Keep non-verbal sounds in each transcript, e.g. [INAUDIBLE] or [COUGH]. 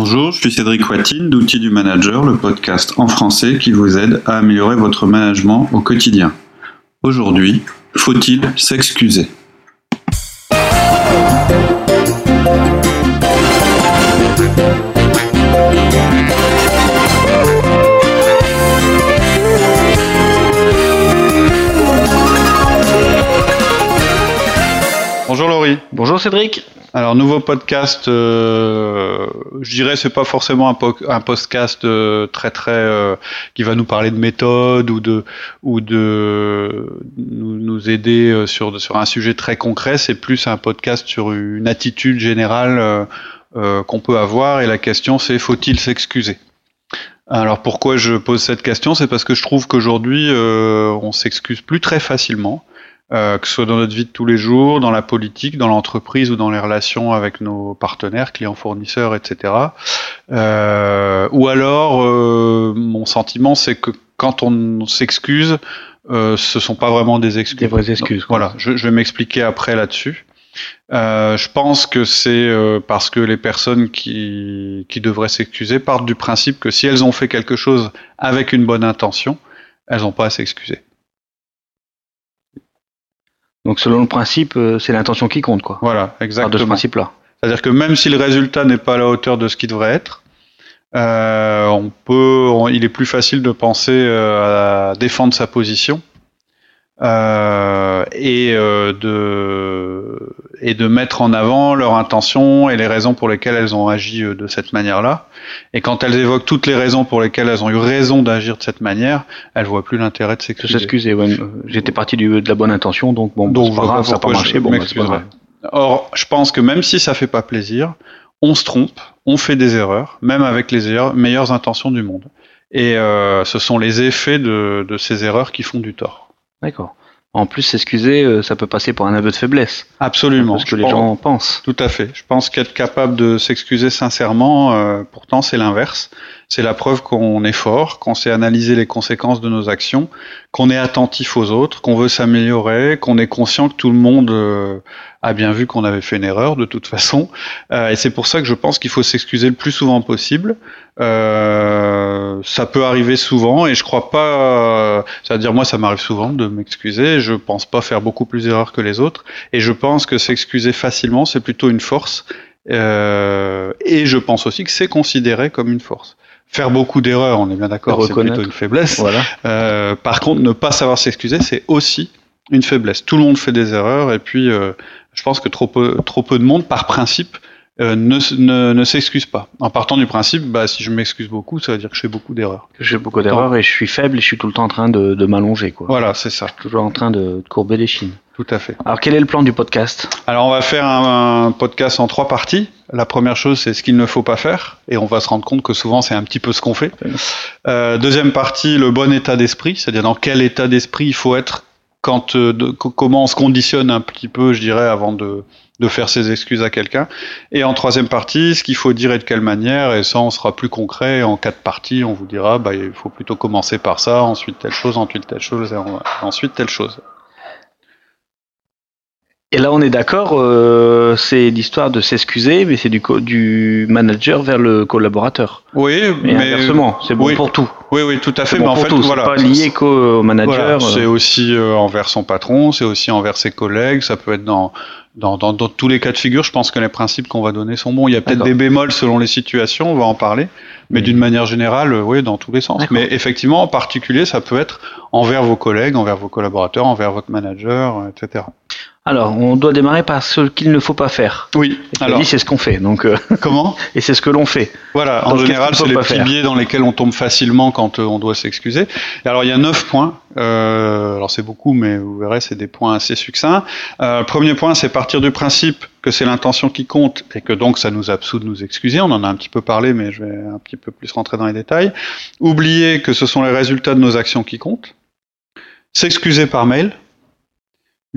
Bonjour, je suis Cédric Watine d'Outils du Manager, le podcast en français qui vous aide à améliorer votre management au quotidien. Aujourd'hui, faut-il s'excuser? Bonjour Cédric. Alors nouveau podcast, euh, je dirais c'est pas forcément un, podcast euh, très très euh, qui va nous parler de méthode ou de ou de nous, aider sur sur un sujet très concret. C'est plus un podcast sur une attitude générale qu'on peut avoir et la question c'est faut-il s'excuser? Alors pourquoi je pose cette question? C'est parce que je trouve qu'aujourd'hui on s'excuse plus très facilement. Euh, que ce soit dans notre vie de tous les jours, dans la politique, dans l'entreprise ou dans les relations avec nos partenaires, clients, fournisseurs, etc. Euh, ou alors, euh, mon sentiment, c'est que quand on s'excuse, euh, ce sont pas vraiment des excuses. Des vraies excuses. voilà, je, je, vais m'expliquer après là-dessus. Euh, je pense que c'est euh, parce que les personnes qui, qui devraient s'excuser partent du principe que si elles ont fait quelque chose avec une bonne intention, elles n'ont pas à s'excuser. Donc selon le principe, euh, c'est l'intention qui compte, quoi. Voilà, exactement. de ce principe-là. C'est-à-dire que même si le résultat n'est pas à la hauteur de ce qui devrait être, euh, on peut, il est plus facile de penser euh, à défendre sa position euh, et euh, de et de mettre en avant leur intention et les raisons pour lesquelles elles ont agi euh, de cette manière-là. Et quand elles évoquent toutes les raisons pour lesquelles elles ont eu raison d'agir de cette manière, elles voient plus l'intérêt de s'excuser. S'excuser, ouais. J'étais parti du, de la bonne intention, donc bon, donc pas grave, ça n'a pas marché. Bon, bah, Or, je pense que même si ça fait pas plaisir, on se trompe, on fait des erreurs, même avec les meilleures intentions du monde. Et euh, ce sont les effets de, de ces erreurs qui font du tort. D'accord. En plus, s'excuser, euh, ça peut passer pour un aveu de faiblesse. Absolument. Ce que les gens pensent. Tout à fait. Je pense qu'être capable de s'excuser sincèrement, euh, pourtant, c'est l'inverse. C'est la preuve qu'on est fort, qu'on sait analyser les conséquences de nos actions, qu'on est attentif aux autres, qu'on veut s'améliorer, qu'on est conscient que tout le monde euh, a bien vu qu'on avait fait une erreur de toute [LAUGHS] façon. Euh, et c'est pour ça que je pense qu'il faut s'excuser le plus souvent possible. Euh, ça peut arriver souvent et je crois pas. C'est-à-dire moi, ça m'arrive souvent de m'excuser. Je pense pas faire beaucoup plus d'erreurs que les autres. Et je pense que s'excuser facilement, c'est plutôt une force. Euh, et je pense aussi que c'est considéré comme une force. Faire beaucoup d'erreurs, on est bien d'accord, c'est plutôt une faiblesse. Voilà. Euh, par contre, ne pas savoir s'excuser, c'est aussi une faiblesse. Tout le monde fait des erreurs, et puis euh, je pense que trop peu, trop peu de monde, par principe, euh, ne, ne, ne s'excuse pas. En partant du principe, bah, si je m'excuse beaucoup, ça veut dire que je fais beaucoup d'erreurs. Je fais beaucoup d'erreurs et je suis faible et je suis tout le temps en train de, de m'allonger. Quoi. Voilà, c'est ça. Je suis toujours en train de, de courber les chines. Tout à fait. Alors quel est le plan du podcast? Alors on va faire un, un, podcast en trois parties. La première chose, c'est ce qu'il ne faut pas faire, et on va se rendre compte que souvent c'est un petit peu ce qu'on fait. Euh, deuxième partie, le bon état d'esprit, c'est-à-dire dans quel état d'esprit il faut être quand, euh, de, comment on se conditionne un petit peu, je dirais, avant de, de faire ses excuses à quelqu'un. Et en troisième partie, ce qu'il faut dire et de quelle manière, et ça on sera plus concret. En quatre parties, on vous dira, bah, il faut plutôt commencer par ça, ensuite telle chose, ensuite telle chose, et ensuite telle chose. Et là, on est d'accord, euh, c'est l'histoire de s'excuser, mais c'est du, du manager vers le collaborateur. Oui, mais, inversement, c'est bon oui, pour tout. Oui, oui, tout à fait. Bon mais en fait, tout. voilà, pas lié qu'au manager. Voilà, c'est aussi euh, envers son patron, c'est aussi envers ses collègues. Ça peut être dans, dans, dans, dans tous les cas de figure. Je pense que les principes qu'on va donner sont bons. Il y a peut-être des bémols selon les situations, on va en parler. Mais d'une manière générale, euh, oui, dans tous les sens. Mais effectivement, en particulier, ça peut être envers vos collègues, envers vos collaborateurs, envers votre manager, etc. Alors, on doit démarrer par ce qu'il ne faut pas faire. Oui. Et alors, c'est ce qu'on fait. Donc, euh, [LAUGHS] comment? [LAUGHS] Et c'est ce que l'on fait. Voilà. En général, c'est les petits biais dans lesquels on tombe facilement quand euh, on doit s'excuser. Alors, il y a neuf points. Euh, alors, c'est beaucoup, mais vous verrez, c'est des points assez succincts. Premier point, c'est partir du principe que c'est l'intention qui compte et que donc ça nous absout de nous excuser. On en a un petit peu parlé, mais je vais un petit peu plus rentrer dans les détails. Oublier que ce sont les résultats de nos actions qui comptent. S'excuser par mail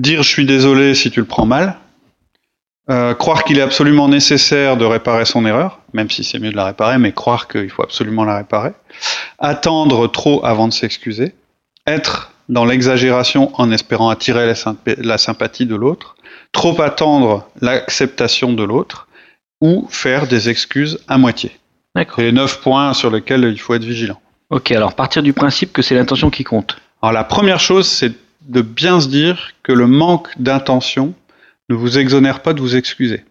dire je suis désolé si tu le prends mal, euh, croire qu'il est absolument nécessaire de réparer son erreur, même si c'est mieux de la réparer, mais croire qu'il faut absolument la réparer, attendre trop avant de s'excuser, être dans l'exagération en espérant attirer la, symp la sympathie de l'autre, trop attendre l'acceptation de l'autre, ou faire des excuses à moitié. D'accord. C'est les neuf points sur lesquels il faut être vigilant. Ok, alors partir du principe que c'est l'intention qui compte. Alors la première chose, c'est de bien se dire que le manque d'intention ne vous exonère pas de vous excuser.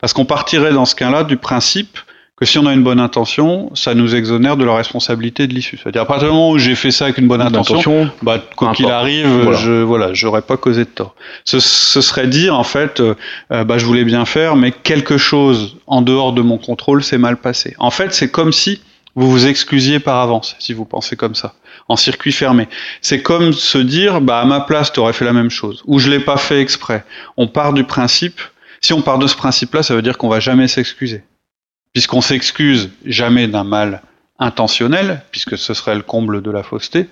Parce qu'on partirait dans ce cas-là du principe que si on a une bonne intention, ça nous exonère de la responsabilité de l'issue. C'est-à-dire à partir du moment où j'ai fait ça avec une bonne intention, bah, quoi qu'il arrive, Voilà. je voilà, j'aurais pas causé de tort. Ce, ce serait dire en fait, euh, euh, bah, je voulais bien faire, mais quelque chose en dehors de mon contrôle s'est mal passé. En fait, c'est comme si vous vous excusiez par avance, si vous pensez comme ça, en circuit fermé. C'est comme se dire, bah à ma place, tu aurais fait la même chose, ou je l'ai pas fait exprès. On part du principe. Si on part de ce principe-là, ça veut dire qu'on va jamais s'excuser, puisqu'on s'excuse jamais d'un mal intentionnel, puisque ce serait le comble de la fausseté.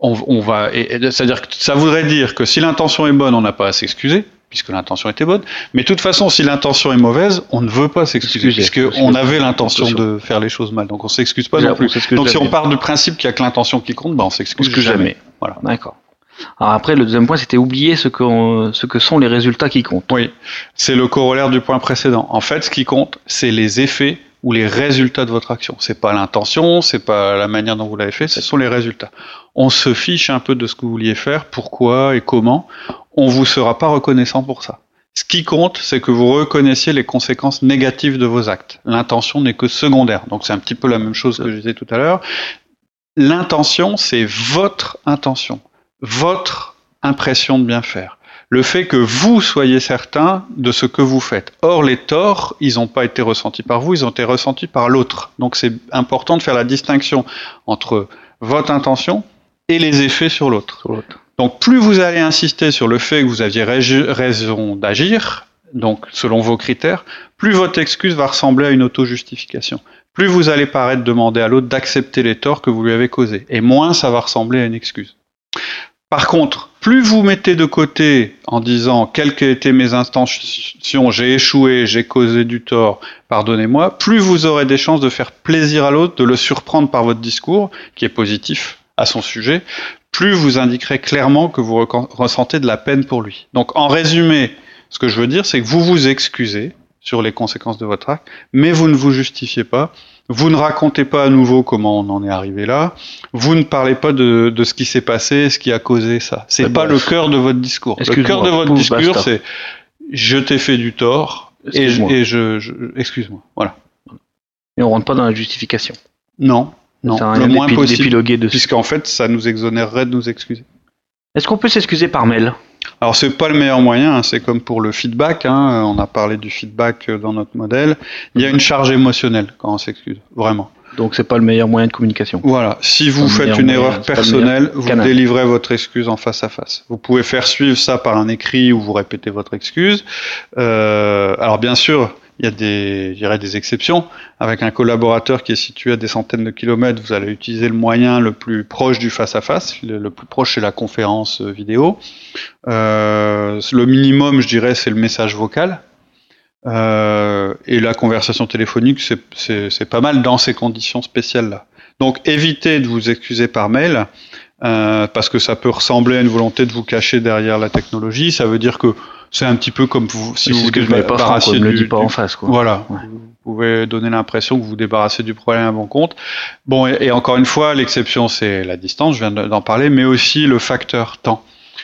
On, on va, c'est-à-dire que ça voudrait dire que si l'intention est bonne, on n'a pas à s'excuser, puisque l'intention était bonne. Mais de toute façon, si l'intention est mauvaise, on ne veut pas s'excuser, Excuser, puisque on avait l'intention de faire les choses mal. Donc on s'excuse pas non plus. Donc si on part du principe qu'il y a que l'intention qui compte, bah on s'excuse Excuse jamais. jamais. Voilà. D'accord. Alors après, le deuxième point, c'était oublier ce que, ce que sont les résultats qui comptent. Oui, c'est le corollaire du point précédent. En fait, ce qui compte, c'est les effets ou les résultats de votre action. C'est pas l'intention, c'est pas la manière dont vous l'avez fait, ce sont les résultats. On se fiche un peu de ce que vous vouliez faire, pourquoi et comment. On vous sera pas reconnaissant pour ça. Ce qui compte, c'est que vous reconnaissiez les conséquences négatives de vos actes. L'intention n'est que secondaire. Donc c'est un petit peu la même chose que je disais tout à l'heure. L'intention, c'est votre intention, votre impression de bien faire le fait que vous soyez certain de ce que vous faites. Or, les torts, ils n'ont pas été ressentis par vous, ils ont été ressentis par l'autre. Donc, c'est important de faire la distinction entre votre intention et les effets sur l'autre. Donc, plus vous allez insister sur le fait que vous aviez raison d'agir, donc selon vos critères, plus votre excuse va ressembler à une auto-justification. Plus vous allez paraître demander à l'autre d'accepter les torts que vous lui avez causés, et moins ça va ressembler à une excuse. Par contre, plus vous mettez de côté en disant quelles qu'aient été mes intentions, j'ai échoué, j'ai causé du tort, pardonnez-moi, plus vous aurez des chances de faire plaisir à l'autre, de le surprendre par votre discours, qui est positif à son sujet, plus vous indiquerez clairement que vous ressentez de la peine pour lui. Donc en résumé, ce que je veux dire, c'est que vous vous excusez sur les conséquences de votre acte, mais vous ne vous justifiez pas, vous ne racontez pas à nouveau comment on en est arrivé là, vous ne parlez pas de, de ce qui s'est passé, ce qui a causé ça. C'est Eh pas ben, le cœur de votre discours. Le cœur de votre pouf, discours, c'est je t'ai fait du tort et, je- Excuse-moi. et je, je- excuse-moi. Voilà. Et on rentre pas dans la justification. Non, non, à le moins possible, puisqu'en fait, ça nous exonérerait de nous excuser. Est-ce qu'on peut s'excuser par mail? Alors c'est pas le meilleur moyen, hein, c'est comme pour le feedback, hein, on a parlé du feedback euh, dans notre modèle, il y a une charge émotionnelle quand on s'excuse, vraiment. Donc c'est pas le meilleur moyen de communication. Voilà, si vous faites une erreur personnelle, vous canal. délivrez votre excuse en face à face. Vous pouvez faire suivre ça par un écrit où vous répétez votre excuse. Euh, alors bien sûr, il y a des, des exceptions. Avec un collaborateur qui est situé à des centaines de kilomètres, vous allez utiliser le moyen le plus proche du face à face. Le, plus proche, c'est la conférence euh, vidéo. Euh, le minimum, je dirais, c'est le message vocal. Euh, et la conversation téléphonique, c'est pas mal dans ces conditions spéciales-là. Donc évitez de vous excuser par mail, euh, parce que ça peut ressembler à une volonté de vous cacher derrière la technologie. Ça veut dire que c'est un petit peu comme vous, si vous vous débarrassiez du- pas du- en face, quoi. voilà, Ouais. vous pouvez donner l'impression que vous vous débarrassez du problème à bon compte. Bon, et, et encore une fois, l'exception c'est la distance, je viens de- d'en parler, mais aussi le facteur temps.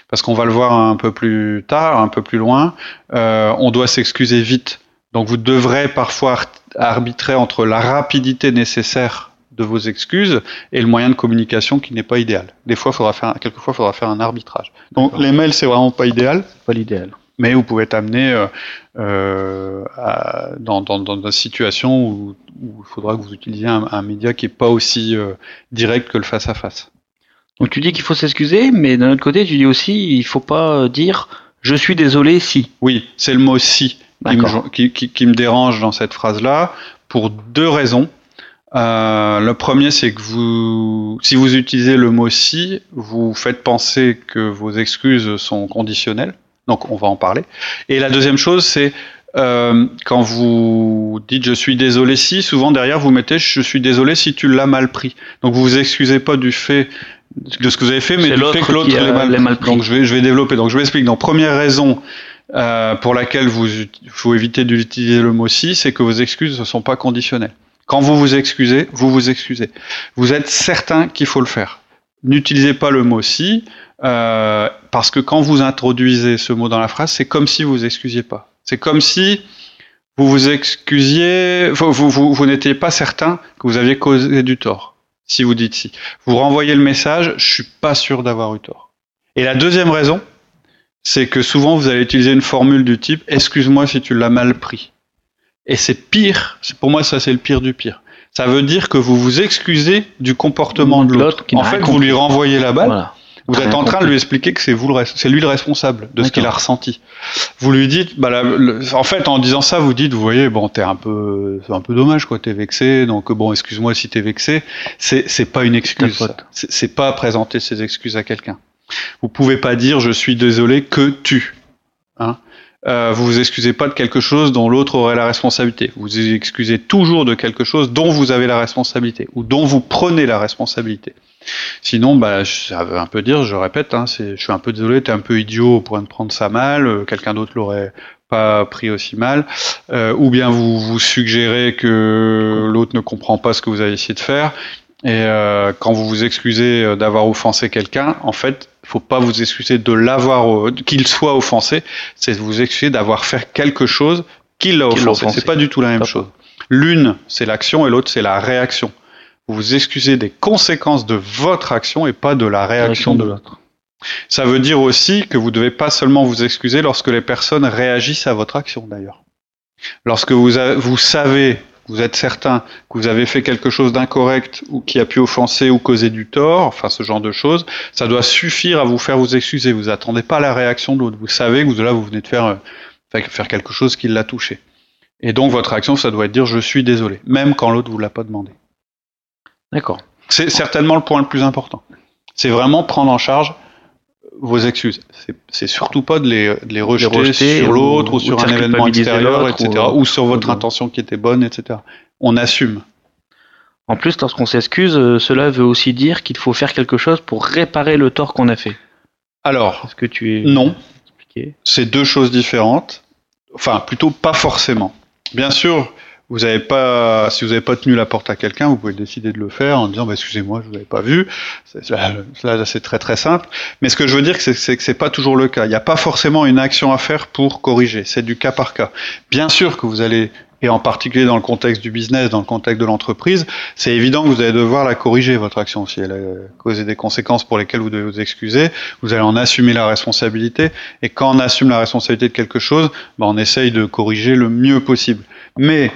Parce qu'on va le voir un peu plus tard, un peu plus loin, euh, on doit s'excuser vite. Donc vous devrez parfois ar- arbitrer entre la rapidité nécessaire de vos excuses et le moyen de communication qui n'est pas idéal. Des fois, faudra faire, quelquefois, il faudra faire un arbitrage. Donc les mails, c'est vraiment pas idéal Pas l'idéal. Mais vous pouvez être amené euh, euh, à- dans, dans, dans une situation où, où il faudra que vous utilisiez un, un média qui est pas aussi euh, direct que le face à face. Donc tu dis qu'il faut s'excuser, mais d'un autre côté, tu dis aussi il faut pas dire je suis désolé si. Oui, c'est le mot si qui me, D'accord. qui, qui- qui me dérange dans cette phrase-là pour deux raisons. Euh, le premier, c'est que vous, si vous utilisez le mot si, vous faites penser que vos excuses sont conditionnelles. Donc, on va en parler. Et la deuxième chose, c'est euh, quand vous dites je suis désolé si, souvent derrière vous mettez je suis désolé si tu l'as mal pris. Donc, vous vous excusez pas du fait de ce que vous avez fait, mais du l'autre fait que l'autre qui a- l'ait mal, pris. Donc, je vais, je vais développer. Donc, je vous explique. Donc, première raison euh, pour laquelle vous ut- faut éviter d'utiliser le mot si, c'est que vos excuses ne sont pas conditionnelles. Quand vous vous excusez, vous vous excusez. Vous êtes certain qu'il faut le faire. N'utilisez pas le mot si, euh, parce que quand vous introduisez ce mot dans la phrase, c'est comme si vous vous excusiez pas. C'est comme si vous vous excusiez, vous, vous, vous, n'étiez pas certain que vous aviez causé du tort. Si vous dites si. Vous renvoyez le message, je suis pas sûr d'avoir eu tort. Et la deuxième raison, c'est que souvent vous allez utiliser une formule du type excuse-moi si tu l'as mal pris. Et c'est pire, pour moi ça c'est le pire du pire. Ça veut dire que vous vous excusez du comportement de l'autre. En fait, vous lui renvoyez la balle. Vous êtes en train de lui expliquer que c'est vous le c'est lui le responsable de ce qu'il a ressenti. Vous lui dites, bah en fait, en disant ça, vous dites, vous voyez, bon, t'es un peu, c'est un peu dommage, quoi, t'es vexé, donc bon, excuse-moi si t'es vexé. C'est, c'est pas une excuse. C'est pas présenter ses excuses à quelqu'un. Vous pouvez pas dire, je suis désolé que tu. Hein euh, vous vous excusez pas de quelque chose dont l'autre aurait la responsabilité. Vous vous excusez toujours de quelque chose dont vous avez la responsabilité ou dont vous prenez la responsabilité. Sinon, bah, ça veut un peu dire, je répète, hein, je suis un peu désolé, t'es un peu idiot au point de prendre ça mal, euh, quelqu'un d'autre l'aurait pas pris aussi mal, euh, ou bien vous vous suggérez que l'autre ne comprend pas ce que vous avez essayé de faire, et euh, quand vous vous excusez d'avoir offensé quelqu'un, en fait, il faut pas vous excuser de l'avoir, qu'il soit offensé, c'est vous excuser d'avoir fait quelque chose qui l'a offensé. C'est pas du tout la même chose. L'une, c'est l'action, et l'autre, c'est la réaction vous vous excusez des conséquences de votre action et pas de la réaction de l'autre. Ça veut dire aussi que vous devez pas seulement vous excuser lorsque les personnes réagissent à votre action d'ailleurs. Lorsque vous, vous savez, vous êtes certain que vous avez fait quelque chose d'incorrect ou qui a pu offenser ou causer du tort, enfin ce genre de choses, ça doit suffire à vous faire vous excuser. Vous attendez pas la réaction de l'autre. Vous savez que vous, là vous venez de faire, euh, faire quelque chose qui l'a touché. Et donc votre action, ça doit être dire je suis désolé, même quand l'autre vous l'a pas demandé. D'accord. C'est certainement le point le plus important. C'est vraiment prendre en charge vos excuses. C'est surtout pas de les, de les rejeter, sur l'autre ou, sur un événement extérieur, etc. Ou, sur votre intention qui était bonne, etc. On assume. En plus, lorsqu'on s'excuse, euh, cela veut aussi dire qu'il faut faire quelque chose pour réparer le tort qu'on a fait. Alors, Est-ce que tu es non. C'est deux choses différentes. Enfin, plutôt pas forcément. Bien sûr, vous avez pas, si vous n'avez pas tenu la porte à quelqu'un, vous pouvez décider de le faire en disant bah, excusez-moi, je vous avais pas vu. Là, c'est très très simple. Mais ce que je veux dire, c'est que c'est pas toujours le cas. Il n'y a pas forcément une action à faire pour corriger. C'est du cas par cas. Bien sûr que vous allez et en particulier dans le contexte du business, dans le contexte de l'entreprise, c'est évident que vous allez devoir la corriger, votre action. Si elle a causé des conséquences pour lesquelles vous devez vous excuser, vous allez en assumer la responsabilité. Et quand on assume la responsabilité de quelque chose, ben on essaye de corriger le mieux possible. Mais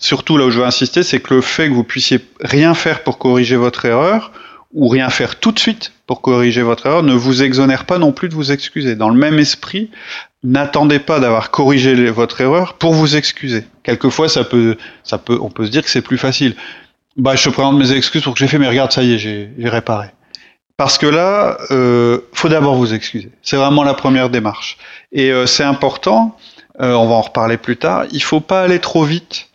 surtout là où je veux insister, c'est que le fait que vous puissiez rien faire pour corriger votre erreur, ou rien faire tout de suite pour corriger votre erreur, ne vous exonère pas non plus de vous excuser. Dans le même esprit, n'attendez pas d'avoir corrigé votre erreur pour vous excuser. Quelquefois, ça peut, ça peut, on peut se dire que c'est plus facile. Bah, je te présente mes excuses pour que j'ai fait, mais regarde, ça y est, j'ai réparé. Parce que là, euh, faut d'abord vous excuser. C'est vraiment la première démarche. Et euh, c'est important. Euh, on va en reparler plus tard. Il faut pas aller trop vite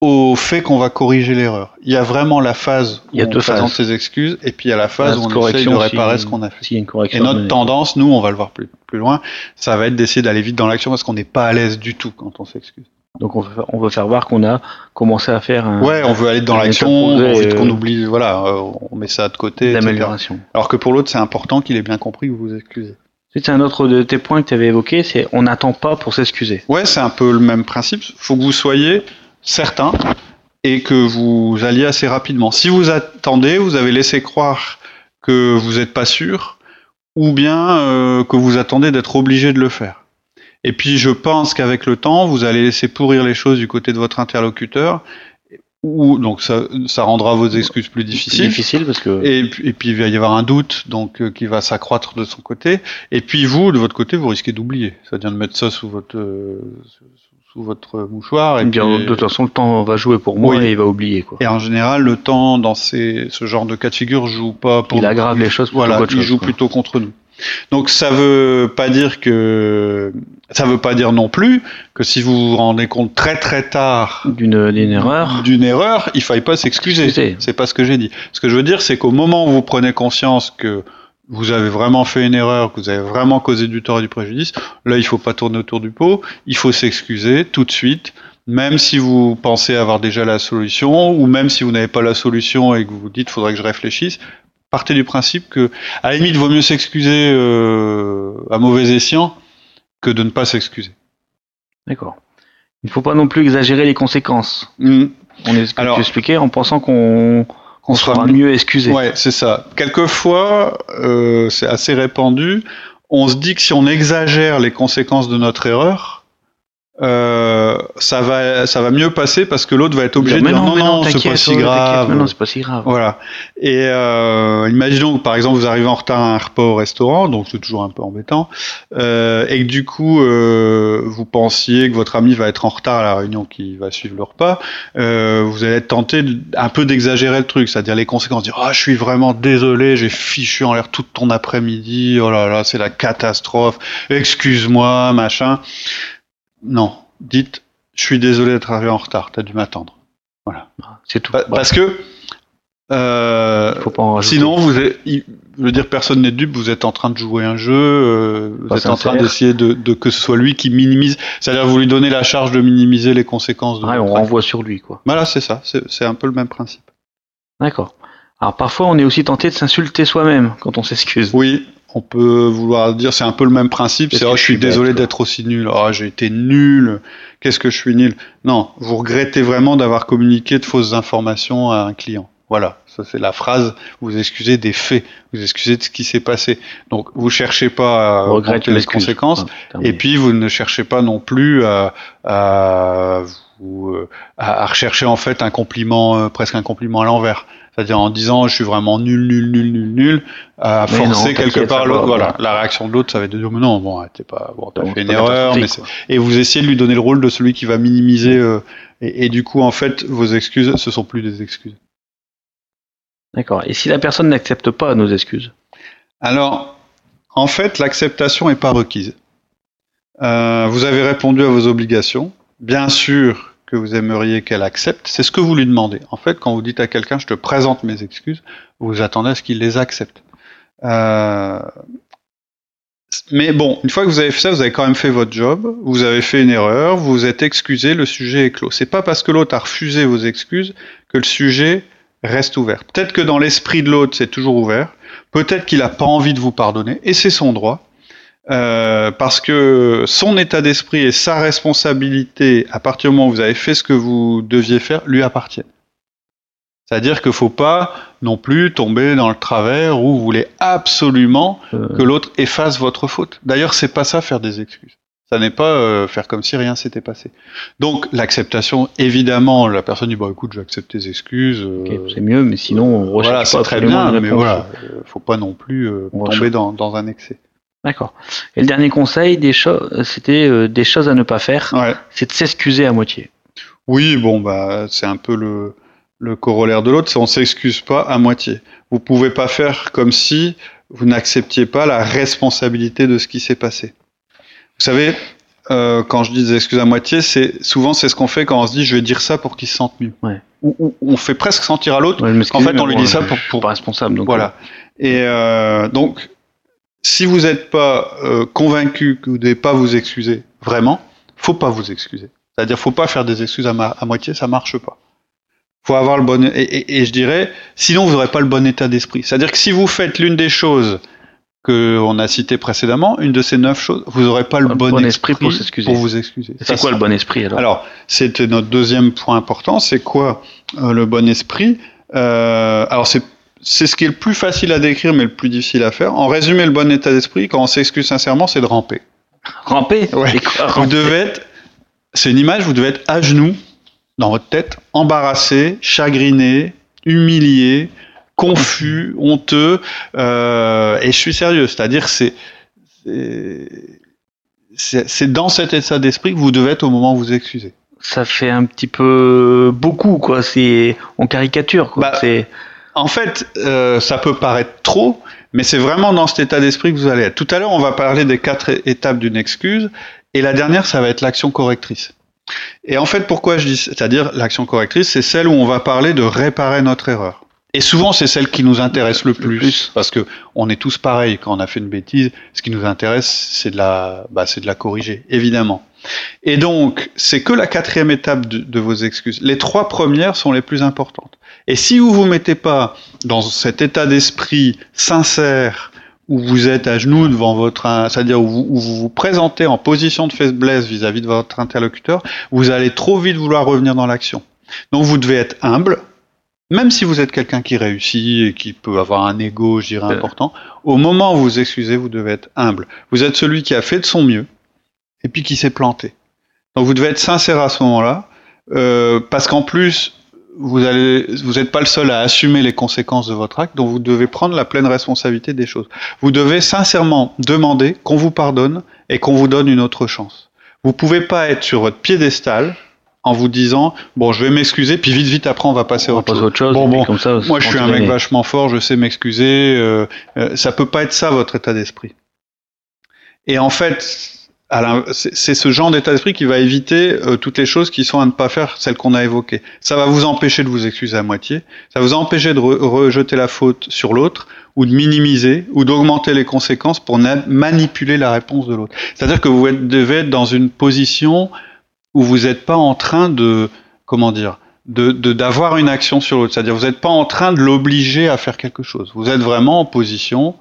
au fait qu'on va corriger l'erreur. Il y a vraiment la phase où il y a on présente ses excuses et puis il y a la phase où on essaye de réparer ce qu'on a fait. et notre tendance, nous, on va le voir plus, plus loin, ça va être d'essayer d'aller vite dans l'action parce qu'on n'est pas à l'aise du tout quand on s'excuse. Donc on veut, on veut faire voir qu'on a commencé à faire un, Ouais, on veut aller dans l'action, on veut qu'on oublie, voilà, euh, on met ça de côté. L'amélioration. Alors que pour l'autre, c'est important qu'il ait bien compris que vous vous excusez. C'est un autre de tes points que tu avais évoqué, c'est on n'attend pas pour s'excuser. Ouais, c'est un peu le même principe. Faut que vous soyez certain et que vous alliez assez rapidement. Si vous attendez, vous avez laissé croire que vous n'êtes pas sûr, ou bien euh, que vous attendez d'être obligé de le faire. Et puis je pense qu'avec le temps, vous allez laisser pourrir les choses du côté de votre interlocuteur, ou donc ça, ça rendra vos excuses plus difficiles. Difficile parce que. Et, et, puis il va y avoir un doute donc euh, qui va s'accroître de son côté. Et puis vous, de votre côté, vous risquez d'oublier, c'est-à-dire de mettre ça sous votre euh, sous votre mouchoir. Et bien, de toute façon, le temps va jouer pour moi et il va oublier. Quoi. Et en général, le temps dans ces, ce genre de cas de figure joue pas pour. Il aggrave les choses. Voilà, il joue plutôt contre nous. Donc ça veut pas dire que ça veut pas dire non plus que si vous vous rendez compte très très tard d'une erreur d'une erreur, il faille pas s'excuser. C'est pas ce que j'ai dit. Ce que je veux dire, c'est qu'au moment où vous prenez conscience que vous avez vraiment fait une erreur, que vous avez vraiment causé du tort et du préjudice, là, il faut pas tourner autour du pot, il faut s'excuser tout de suite, même si vous pensez avoir déjà la solution, ou même si vous n'avez pas la solution et que vous vous dites faudrait que je réfléchisse, partez du principe que, à la limite, vaut mieux s'excuser euh, à mauvais escient que de ne pas s'excuser. D'accord. Il ne faut pas non plus exagérer les conséquences. Mm. On est Alors- expliqué en pensant qu'on qu'on On sera mieux excusé. Ouais, c'est ça. Quelquefois, euh, c'est assez répandu. On se dit que si on exagère les conséquences de notre erreur, euh, ça va, ça va mieux passer parce que l'autre va être obligé de dire non, mais non, c'est pas si grave. Non, c'est pas si grave. Voilà. Et euh, imaginons que par exemple vous arrivez en retard à un repas au restaurant, donc c'est toujours un peu embêtant, euh, et que du coup euh, vous pensiez que votre ami va être en retard à la réunion qui va suivre le repas, euh, vous allez être tenté de- un peu d'exagérer le truc, c'est-à-dire les conséquences, dire ah je suis vraiment désolé, j'ai fichu en l'air toute ton après-midi, oh là là c'est la catastrophe, excuse-moi machin. Non, dites je suis désolé d'être arrivé en retard, t'as dû m'attendre. C'est tout. Pa- Voilà. Parce que euh, Faut pas en rajouter. sinon, vous êtes, il- je veux dire, personne n'est dupe. Vous êtes en train de jouer un jeu. euh, vous êtes en train d'essayer de, de que ce soit lui qui minimise. C'est-à-dire, vous lui donnez la charge de minimiser les conséquences de. Ouais, on renvoie sur lui, quoi. Voilà, c'est ça. C'est c'est un peu le même principe. D'accord. Alors parfois, on est aussi tenté de s'insulter soi-même quand on s'excuse. Oui, on peut vouloir dire, c'est un peu le même principe. C'est oh, je suis désolé d'être aussi nul. Oh, j'ai été nul. Qu'est-ce que je suis nul? Non, vous regrettez vraiment d'avoir communiqué de fausses informations à un client. Voilà, ça c'est la phrase. Vous excusez des faits. Vous excusez de ce qui s'est passé. Donc vous cherchez pas à On regrette augmenter les conséquences. Ouais. Et puis vous ne cherchez pas non plus à, à, vous, à, à rechercher en fait un compliment, euh, presque un compliment à l'envers. C'est-à-dire en disant je suis vraiment nul, nul, nul, nul, nul, à Mais non, forcer quelque part l'autre. Voilà, la réaction de l'autre, ça va être de dire mais non, bon, t'es pas, bon, t'as fait une erreur, mais et vous essayez de lui donner le rôle de celui qui va minimiser. euh, et, et du coup, en fait, vos excuses, ce sont plus des excuses. D'accord. Et si la personne n'accepte pas nos excuses Alors, en fait, l'acceptation n'est pas requise. Euh, vous avez répondu à vos obligations. Bien sûr que vous aimeriez qu'elle accepte. C'est ce que vous lui demandez. En fait, quand vous dites à quelqu'un, je te présente mes excuses, vous attendez à ce qu'il les accepte. Euh, mais bon, une fois que vous avez fait ça, vous avez quand même fait votre job, vous avez fait une erreur, vous vous êtes excusé, le sujet est clos. C'est pas parce que l'autre a refusé vos excuses que le sujet reste ouvert. Peut-être que dans l'esprit de l'autre, c'est toujours ouvert. Peut-être qu'il n'a pas envie de vous pardonner, et c'est son droit. Euh, parce que son état d'esprit et sa responsabilité, à partir du moment où vous avez fait ce que vous deviez faire, lui appartiennent. C'est-à-dire qu'il ne faut pas non plus tomber dans le travers où vous voulez absolument Euh, que l'autre efface votre faute. D'ailleurs, c'est pas ça faire des excuses. Ça n'est pas euh, faire comme si rien s'était passé. Donc l'acceptation, évidemment, la personne dit bah écoute, j'accepte tes excuses. euh, c'est mieux, mais sinon, on recherche voilà, pas c'est très bien, mais voilà, faut pas non plus euh, tomber dans, dans un excès. D'accord. Et le dernier conseil, des choses, c'était des choses à ne pas faire, Ouais. c'est de s'excuser à moitié. Oui, bon, bah, c'est un peu le, le corollaire de l'autre, c'est on s'excuse pas à moitié. Vous pouvez pas faire comme si vous n'acceptiez pas la responsabilité de ce qui s'est passé. Vous savez, euh, quand je dis des excuses à moitié, c'est souvent c'est ce qu'on fait quand on se dit je vais dire ça pour qu'il se sente mieux. Ouais. Ou, ou- on fait presque sentir à l'autre. Ouais, je m'excuse, En fait, on lui dit ça je- pour- pour- pas responsable. Donc, Voilà. Et euh, donc, si vous n'êtes pas euh, convaincu que vous ne devez pas vous excuser vraiment, faut pas vous excuser. C'est-à-dire, faut pas faire des excuses à, ma- à moitié, ça marche pas. Faut avoir le bon et, et- et je dirais, sinon vous n'aurez pas le bon état d'esprit. C'est-à-dire que si vous faites l'une des choses que on a citées précédemment, une de ces neuf choses, vous n'aurez pas le bon, bon esprit, esprit pour s'excuser. pour vous excuser. C'est quoi le bon esprit alors alors, c'était notre deuxième point important. C'est quoi euh, le bon esprit Euh, Alors, c'est c'est ce qui est le plus facile à décrire, mais le plus difficile à faire. En résumé, le bon état d'esprit, quand on s'excuse sincèrement, c'est de ramper. Ramper? Ouais. Quoi, Vous ramper? devez être, c'est une image, vous devez être à genoux dans votre tête, embarrassé, chagriné, humilié, confus, honteux. euh, et je suis sérieux, c'est-à-dire c'est c'est- dans cet état d'esprit que vous devez être au moment où vous excusez. Ça fait un petit peu beaucoup, quoi. C'est on caricature, quoi. Bah, En fait, euh, ça peut paraître trop, mais c'est vraiment dans cet état d'esprit que vous allez être. Tout à l'heure, on va parler des quatre étapes d'une excuse, et la dernière, ça va être l'action correctrice. Et en fait, pourquoi je dis, c'est-à-dire l'action correctrice, c'est celle où on va parler de réparer notre erreur. Et souvent, c'est celle qui nous intéresse le Le plus, parce que on est tous pareils. Quand on a fait une bêtise, ce qui nous intéresse, c'est de la, bah, c'est de la corriger, évidemment. Et donc, c'est que la quatrième étape de, de, vos excuses. Les trois premières sont les plus importantes. Et si vous vous mettez pas dans cet état d'esprit sincère, où vous êtes à genoux devant votre, c'est-à-dire où, vous, vous présentez en position de faiblesse vis-à-vis de votre interlocuteur, vous allez trop vite vouloir revenir dans l'action. Donc vous devez être humble, même si vous êtes quelqu'un qui réussit et qui peut avoir un ego, je dirais, important, au moment où vous excusez, vous devez être humble. Vous êtes celui qui a fait de son mieux et puis qui s'est planté. Donc vous devez être sincère à ce moment-là, euh, parce qu'en plus, vous allez, vous n'êtes pas le seul à assumer les conséquences de votre acte, donc vous devez prendre la pleine responsabilité des choses. Vous devez sincèrement demander qu'on vous pardonne et qu'on vous donne une autre chance. Vous pouvez pas être sur votre piédestal en vous disant bon je vais m'excuser puis vite vite après on va passer à autre, chose. autre chose. Bon bon, comme ça, moi je suis un mec vachement fort, je sais m'excuser. Euh, euh, ça peut pas être ça votre état d'esprit. Et en fait, c'est ce genre d'état d'esprit qui va éviter euh, toutes les choses qui sont à ne pas faire, celles qu'on a évoquées. Ça va vous empêcher de vous excuser à moitié, ça va vous empêcher de rejeter la faute sur l'autre, ou de minimiser, ou d'augmenter les conséquences pour manipuler la réponse de l'autre. C'est-à-dire que vous devez être dans une position où vous n'êtes pas en train de, comment dire, de d'avoir une action sur l'autre. C'est-à-dire vous n'êtes pas en train de l'obliger à faire quelque chose. Vous êtes vraiment en position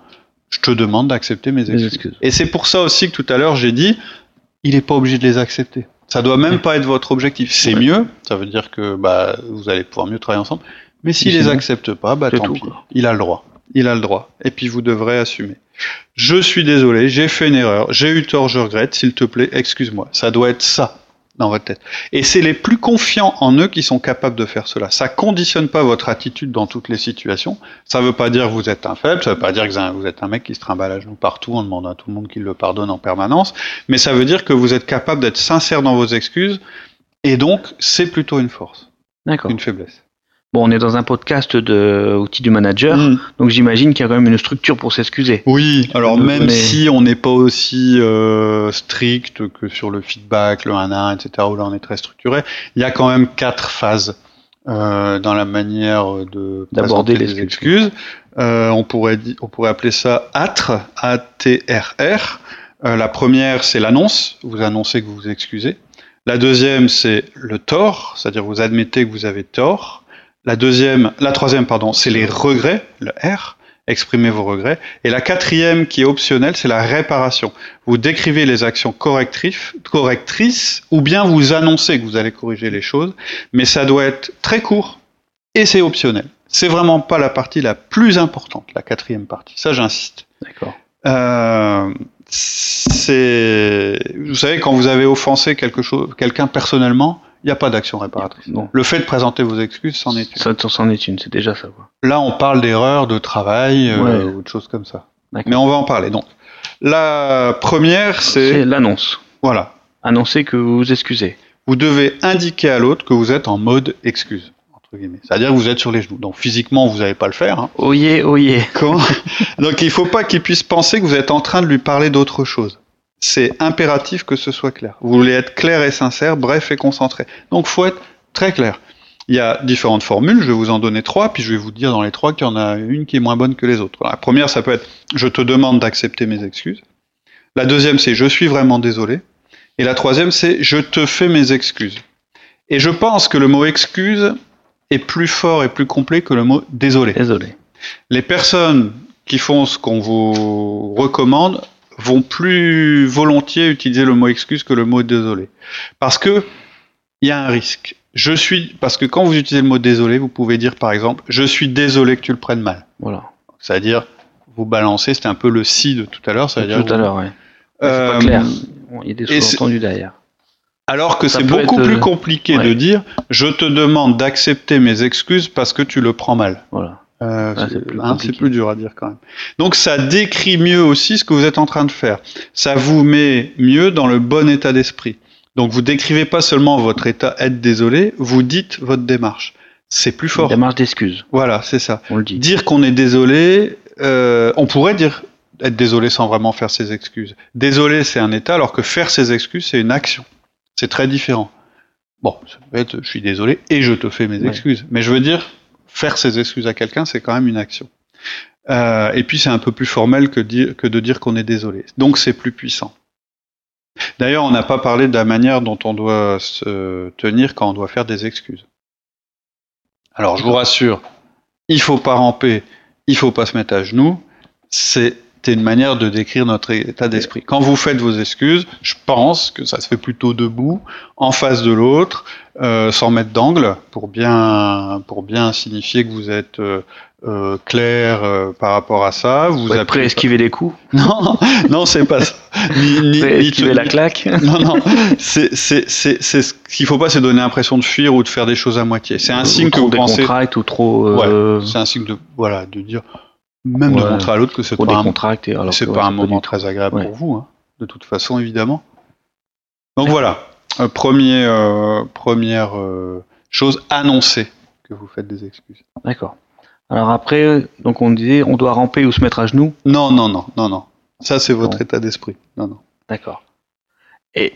je te demande d'accepter mes excuses. Et c'est pour ça aussi que tout à l'heure j'ai dit, il n'est pas obligé de les accepter. Ça doit même pas être votre objectif. C'est mieux, ça veut dire que bah, vous allez pouvoir mieux travailler ensemble. Mais s'il les accepte pas, bah tant pis. Il a le droit. Il a le droit. Et puis vous devrez assumer. Je suis désolé, j'ai fait une erreur, j'ai eu tort, je regrette, s'il te plaît, excuse-moi. Ça doit être ça dans votre tête. Et c'est les plus confiants en eux qui sont capables de faire cela. Ça conditionne pas votre attitude dans toutes les situations. Ça veut pas dire que vous êtes un faible, ça veut pas dire que vous êtes un mec qui se trimballe à genoux partout en demandant à tout le monde qu'il le pardonne en permanence, mais ça veut dire que vous êtes capable d'être sincère dans vos excuses, et donc c'est plutôt une force. Une faiblesse. Bon, on est dans un podcast de outils du manager, mm. donc j'imagine qu'il y a quand même une structure pour s'excuser. Oui, alors même si on n'est pas aussi euh, strict que sur le feedback, le 1 1, etc., où là on est très structuré, il y a quand même quatre phases euh, dans la manière de d'aborder les excuses. Euh, on pourrait on pourrait appeler ça ATR, A-T-R-R. Euh, la première, c'est l'annonce. Vous annoncez que vous vous excusez. La deuxième, c'est le tort, c'est-à-dire vous admettez que vous avez tort. La deuxième, la troisième, pardon, c'est les regrets, le R, exprimer vos regrets. Et la quatrième, qui est optionnelle, c'est la réparation. Vous décrivez les actions correctrices, correctrices, ou bien vous annoncez que vous allez corriger les choses, mais ça doit être très court et c'est optionnel. C'est vraiment pas la partie la plus importante, la quatrième partie. Ça, j'insiste. D'accord. Euh, c'est, vous savez, quand vous avez offensé quelque chose, quelqu'un personnellement, il n'y a pas d'action réparatrice. Le fait de présenter vos excuses, c'en est une. Ça, c'en est une, c'est déjà ça. Quoi. Là, on parle d'erreurs de travail euh, ou de choses comme ça. Mais on va en parler. Donc, la première, c'est... c'est l'annonce. Voilà. Annoncer que vous vous excusez. Vous devez indiquer à l'autre que vous êtes en mode excuse. C'est-à-dire que vous êtes sur les genoux. Donc physiquement, vous n'allez pas le faire. Hein. Oyez, oyez. [LAUGHS] Donc il ne faut pas qu'il puisse penser que vous êtes en train de lui parler d'autre chose c'est impératif que ce soit clair. Vous voulez être clair et sincère, bref et concentré. Donc faut être très clair. Il y a différentes formules, je vais vous en donner trois, puis je vais vous dire dans les trois qu'il y en a une qui est moins bonne que les autres. La première, ça peut être je te demande d'accepter mes excuses. La deuxième, c'est je suis vraiment désolé. Et la troisième, c'est je te fais mes excuses. Et je pense que le mot excuse est plus fort et plus complet que le mot désolé. Désolé. Les personnes qui font ce qu'on vous recommande vont plus volontiers utiliser le mot excuse que le mot désolé. Parce que il y a un risque. Je suis parce que quand vous utilisez le mot désolé, vous pouvez dire par exemple je suis désolé que tu le prennes mal. Voilà. C'est-à-dire vous balancez, c'était un peu le si de tout à l'heure, c'est-à-dire tout à l'heure, oui. Euh, pas clair. il y a des sous-entendus derrière. Alors que c'est beaucoup plus euh, compliqué de dire je te demande d'accepter mes excuses parce que tu le prends mal. Voilà. Euh, hein, c'est plus, dur à dire quand même. Donc ça décrit mieux aussi ce que vous êtes en train de faire. Ça vous met mieux dans le bon état d'esprit. Donc vous décrivez pas seulement votre état être désolé, vous dites votre démarche. C'est plus fort. Une démarche d'excuse. Voilà, c'est ça. On le dit. Dire qu'on est désolé, euh, on pourrait dire être désolé sans vraiment faire ses excuses. Désolé, c'est un état, alors que faire ses excuses, c'est une action. C'est très différent. Bon, ça peut être je suis désolé et je te fais mes excuses. Mais je veux dire, faire ses excuses à quelqu'un, c'est quand même une action. Euh, et puis c'est un peu plus formel que, de dire qu'on est désolé. Donc c'est plus puissant. D'ailleurs, on n'a pas parlé de la manière dont on doit se tenir quand on doit faire des excuses. Alors, je vous rassure, il faut pas ramper, il faut pas se mettre à genoux. C'est une manière de décrire notre état d'esprit. Quand vous faites vos excuses, je pense que ça se fait plutôt debout, en face de l'autre, euh, sans mettre d'angle, pour bien pour bien signifier que vous êtes euh, euh, clair euh, par rapport à ça. Vous êtes prêt à esquiver les coups? [LAUGHS] Non, non, c'est pas ça. Ni, [LAUGHS] ni, ni esquiver la claque? [LAUGHS] Non, non. C'est c'est c'est c'est ce qu'il faut pas, c'est donner l'impression de fuir ou de faire des choses à moitié. C'est un signe que vous pensez. ou trop. Euh... Ouais, c'est un signe de voilà de dire même de montrer à l'autre que c'est pas un alors c'est pas un moment très agréable Ouais. pour vous, hein, de toute façon, évidemment. Donc voilà, Euh, premier, euh, première euh, chose, annoncer que vous faites des excuses. D'accord. Alors après, donc on disait, on doit ramper ou se mettre à genoux. Non, non, non, non, non. Ça, c'est votre Bon. état d'esprit. Non, non. D'accord. Et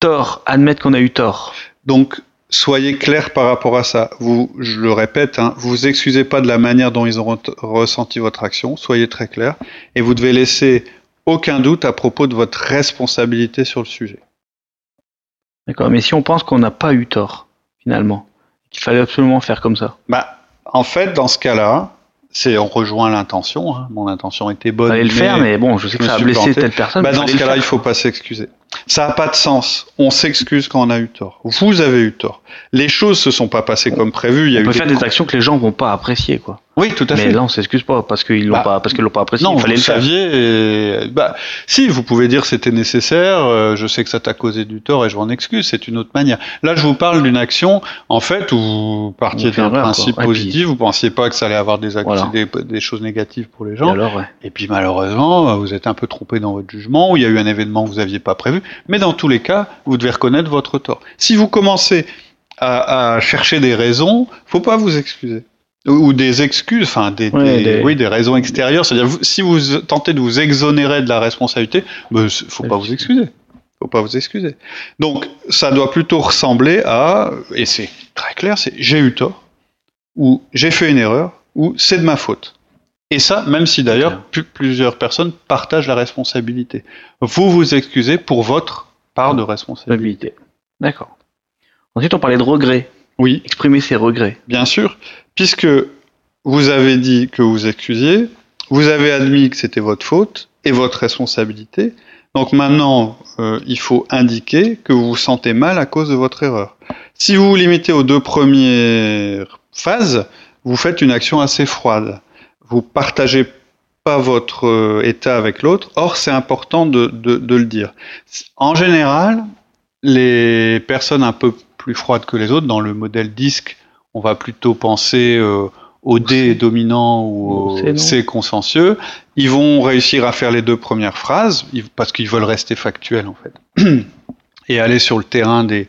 tort, admettre qu'on a eu tort. Donc, soyez clair par rapport à ça. Vous, je le répète, hein, vous vous excusez pas de la manière dont ils ont re- ressenti votre action. Soyez très clair. Et vous devez laisser aucun doute à propos de votre responsabilité sur le sujet. D'accord. Mais si on pense qu'on n'a pas eu tort, finalement, qu'il fallait absolument faire comme ça. Bah, en fait, dans ce cas-là, c'est on rejoint l'intention. hein. Mon intention était bonne. fallait le faire, mais bon, je sais que je ça a blessé planté. telle personne. Bah, dans ce cas-là, il faut pas s'excuser. Ça n'a pas de sens. On s'excuse quand on a eu tort. Vous avez eu tort. Les choses se sont pas passées comme prévu. Il y a on eu peut des... faire des actions que les gens vont pas apprécier, quoi. Oui, tout à Mais fait. là, on s'excuse pas parce qu'ils l'ont Bah, pas, parce qu'ils l'ont pas apprécié. Non, il fallait vous le faire. saviez. et- Bah, si, vous pouvez dire c'était nécessaire. euh, je sais que ça t'a causé du tort et je m'en excuse. C'est une autre manière. Là, je vous parle d'une action, en fait, où vous partiez d'un principe quoi. Positif. Vous pensiez pas que ça allait avoir des, ac- Voilà. des, des choses négatives pour les Et gens. alors, ouais. Et puis malheureusement, vous êtes un peu trompé dans votre jugement, ou il y a eu un événement que vous n'aviez pas prévu. Mais dans tous les cas, vous devez reconnaître votre tort. Si vous commencez à, à chercher des raisons, faut pas vous excuser. Ou, des excuses, enfin des, Ouais, des- des- oui, des raisons extérieures. C'est-à-dire, si vous tentez de vous exonérer de la responsabilité, ben, c- faut pas vous excuser. Faut pas vous excuser. Donc, ça doit plutôt ressembler à, et c'est très clair, c'est j'ai eu tort, ou j'ai fait une erreur, ou c'est de ma faute. Et ça, même si d'ailleurs plusieurs personnes partagent la responsabilité. Vous vous excusez pour votre part de responsabilité. D'accord. Ensuite, on parlait de regrets. Oui, Exprimer ses regrets. bien sûr, puisque vous avez dit que vous excusiez, vous avez admis que c'était votre faute et votre responsabilité. Donc maintenant, euh, il faut indiquer que vous vous sentez mal à cause de votre erreur. Si vous vous limitez aux deux premières phases, vous faites une action assez froide. Vous partagez pas votre euh, état avec l'autre. Or, c'est important de, de, de le dire. En général, les personnes un peu plus froides que les autres, dans le modèle disque, on va plutôt penser euh, au D dominant ou Au C, non. C consensueux. Ils vont réussir à faire les deux premières phrases parce qu'ils veulent rester factuels en fait. [CLEARS THROAT] Et aller sur le terrain des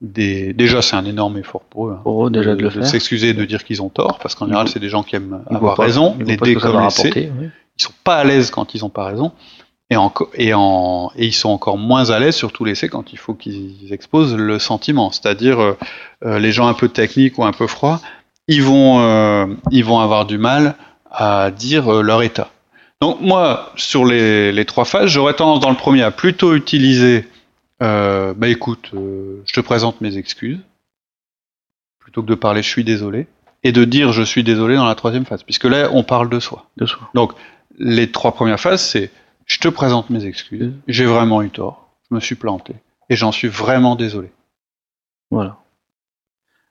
des déjà c'est un énorme effort pour eux hein, Pour eux, déjà, de le faire. s'excuser de dire qu'ils ont tort parce qu'en général c'est des gens qui aiment Ils avoir pas- raison les D comme les C ils sont pas à l'aise quand ils ont pas raison et, enco- et, en, et ils sont encore moins à l'aise sur tous les C quand il faut qu'ils exposent le sentiment. C'est-à-dire euh, euh, les gens un peu techniques ou un peu froids, ils vont, euh, ils vont avoir du mal à dire euh, leur état. Donc moi, sur les, les trois phases, j'aurais tendance dans le premier à plutôt utiliser, bah écoute, je te présente mes excuses, plutôt que de parler je suis désolé, et de dire je suis désolé dans la troisième phase, puisque là on parle de soi De soi. les trois premières phases, c'est je te présente mes excuses, j'ai vraiment eu tort, je me suis planté, et j'en suis vraiment désolé. Voilà.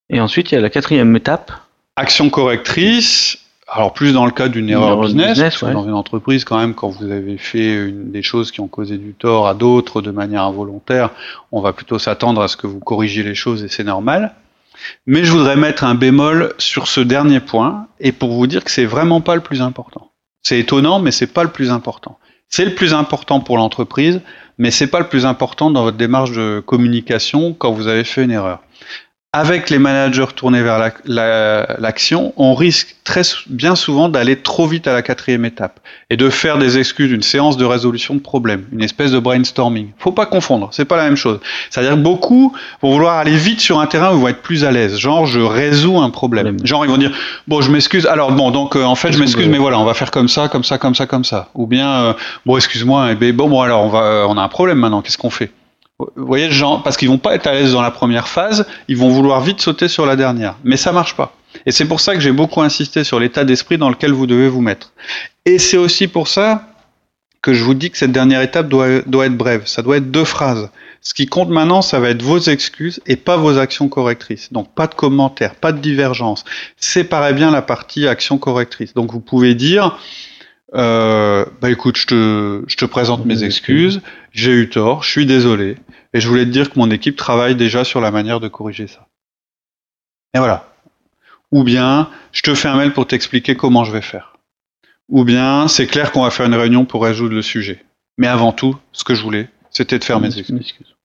Et ensuite, il y a la quatrième étape. Action correctrice, alors plus dans le cas d'une Une erreur business, business, parce que ouais. dans une entreprise, quand même, quand vous avez fait une, des choses qui ont causé du tort à d'autres de manière involontaire, on va plutôt s'attendre à ce que vous corrigiez les choses et c'est normal. Mais je voudrais mettre un bémol sur ce dernier point et pour vous dire que c'est vraiment pas le plus important. C'est étonnant, mais c'est pas le plus important. C'est le plus important pour l'entreprise, mais c'est pas le plus important dans votre démarche de communication quand vous avez fait une erreur. Avec les managers tournés vers la- la- l'action, on risque très bien souvent d'aller trop vite à la quatrième étape et de faire des excuses, une séance de résolution de problèmes, une espèce de brainstorming. Faut pas confondre, c'est pas la même chose. C'est-à-dire que beaucoup vont vouloir aller vite sur un terrain où ils vont être plus à l'aise. Genre, je résous un problème. Genre, ils vont dire, bon, je m'excuse. Alors bon, donc euh, en fait, je m'excuse, mais voilà, on va faire comme ça, comme ça, comme ça, comme ça. Ou bien, euh, bon, excuse-moi, eh ben, bon, bon, alors on va, euh, on a un problème maintenant. Qu'est-ce qu'on fait? Vous voyez, parce qu'ils vont pas être à l'aise dans la première phase, ils vont vouloir vite sauter sur la dernière. Mais ça marche pas. Et c'est pour ça que j'ai beaucoup insisté sur l'état d'esprit dans lequel vous devez vous mettre. Et c'est aussi pour ça que je vous dis que cette dernière étape doit, doit être brève. Ça doit être deux phrases. Ce qui compte maintenant, ça va être vos excuses et pas vos actions correctrices. Donc pas de commentaires, pas de divergence. Séparez bien la partie action correctrice. Donc vous pouvez dire, euh, bah écoute, je te, je te présente mes excuses, j'ai eu tort, je suis désolé, et je voulais te dire que mon équipe travaille déjà sur la manière de corriger ça. Et voilà. Ou bien, je te fais un mail pour t'expliquer comment je vais faire ou bien c'est clair qu'on va faire une réunion pour résoudre le sujet. Mais avant tout, ce que je voulais, c'était de faire mes excuses.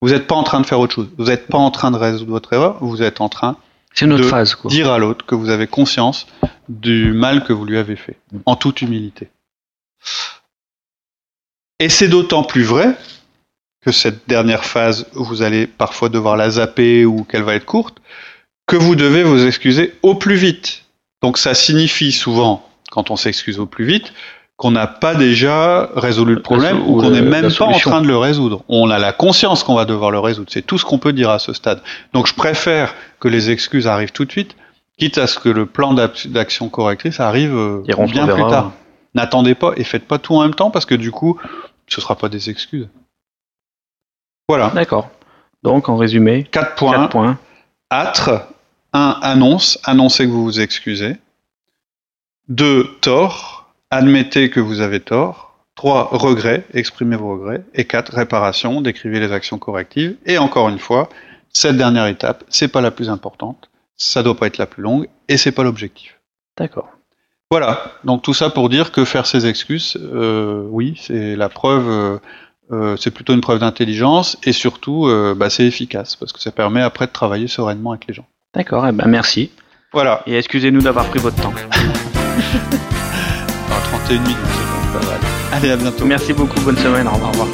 Vous n'êtes pas en train de faire autre chose. Vous n'êtes pas en train de résoudre votre erreur. Vous êtes en train de dire à l'autre que vous avez conscience du mal que vous lui avez fait, mm. en toute humilité. Et c'est d'autant plus vrai que cette dernière phase, vous allez parfois devoir la zapper ou qu'elle va être courte, que vous devez vous excuser au plus vite. Donc ça signifie souvent quand on s'excuse au plus vite, qu'on n'a pas déjà résolu le problème ou qu'on n'est même pas en train de le résoudre. On a la conscience qu'on va devoir le résoudre. C'est tout ce qu'on peut dire à ce stade. Donc je préfère que les excuses arrivent tout de suite, quitte à ce que le plan d'action correctrice arrive euh, bien plus tard. N'attendez pas et faites pas tout en même temps parce que du coup, ce sera pas des excuses. Voilà. D'accord. Donc en résumé, 4 points. 4 points. 1. Annonce. Annoncez que vous vous excusez. 2. Tort, admettez que vous avez tort. 3. Regret, exprimez vos regrets. Et 4. Réparation, décrivez les actions correctives. Et encore une fois, cette dernière étape, c'est pas la plus importante, ça doit pas être la plus longue, et c'est pas l'objectif. D'accord. Voilà, donc tout ça pour dire que faire ses excuses, euh, oui, c'est la preuve, euh, euh, c'est plutôt une preuve d'intelligence, et surtout, bah, c'est efficace, parce que ça permet après de travailler sereinement avec les gens. D'accord, eh ben merci. Voilà. Et excusez-nous d'avoir pris votre temps. [LAUGHS] 41 minutes, c'est pas mal. Allez, à bientôt. Merci beaucoup, bonne semaine, au revoir. au revoir.